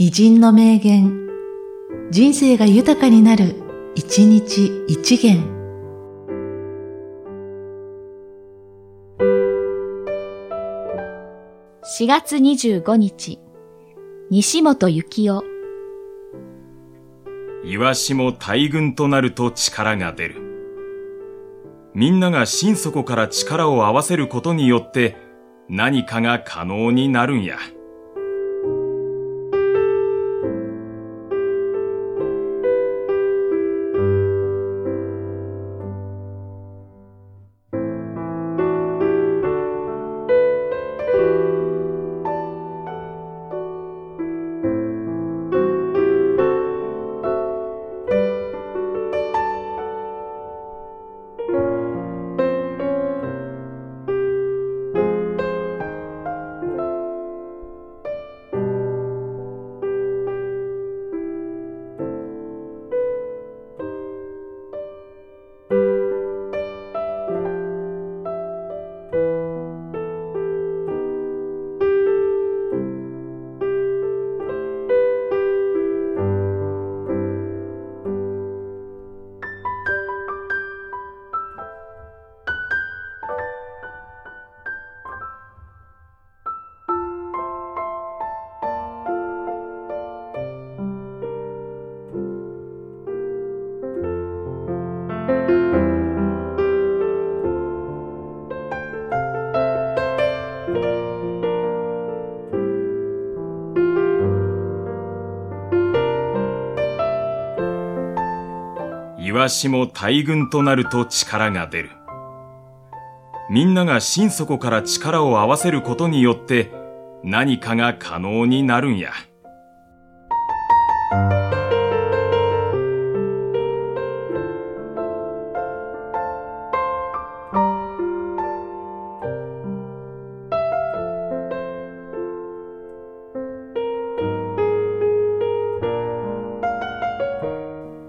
偉人の名言、人生が豊かになる、一日一元。4月25日、西本幸雄。イワシも大群となると力が出る。みんなが心底から力を合わせることによって何かが可能になるんや。イワシも大群となると力が出る。みんなが心底から力を合わせることによって何かが可能になるんや。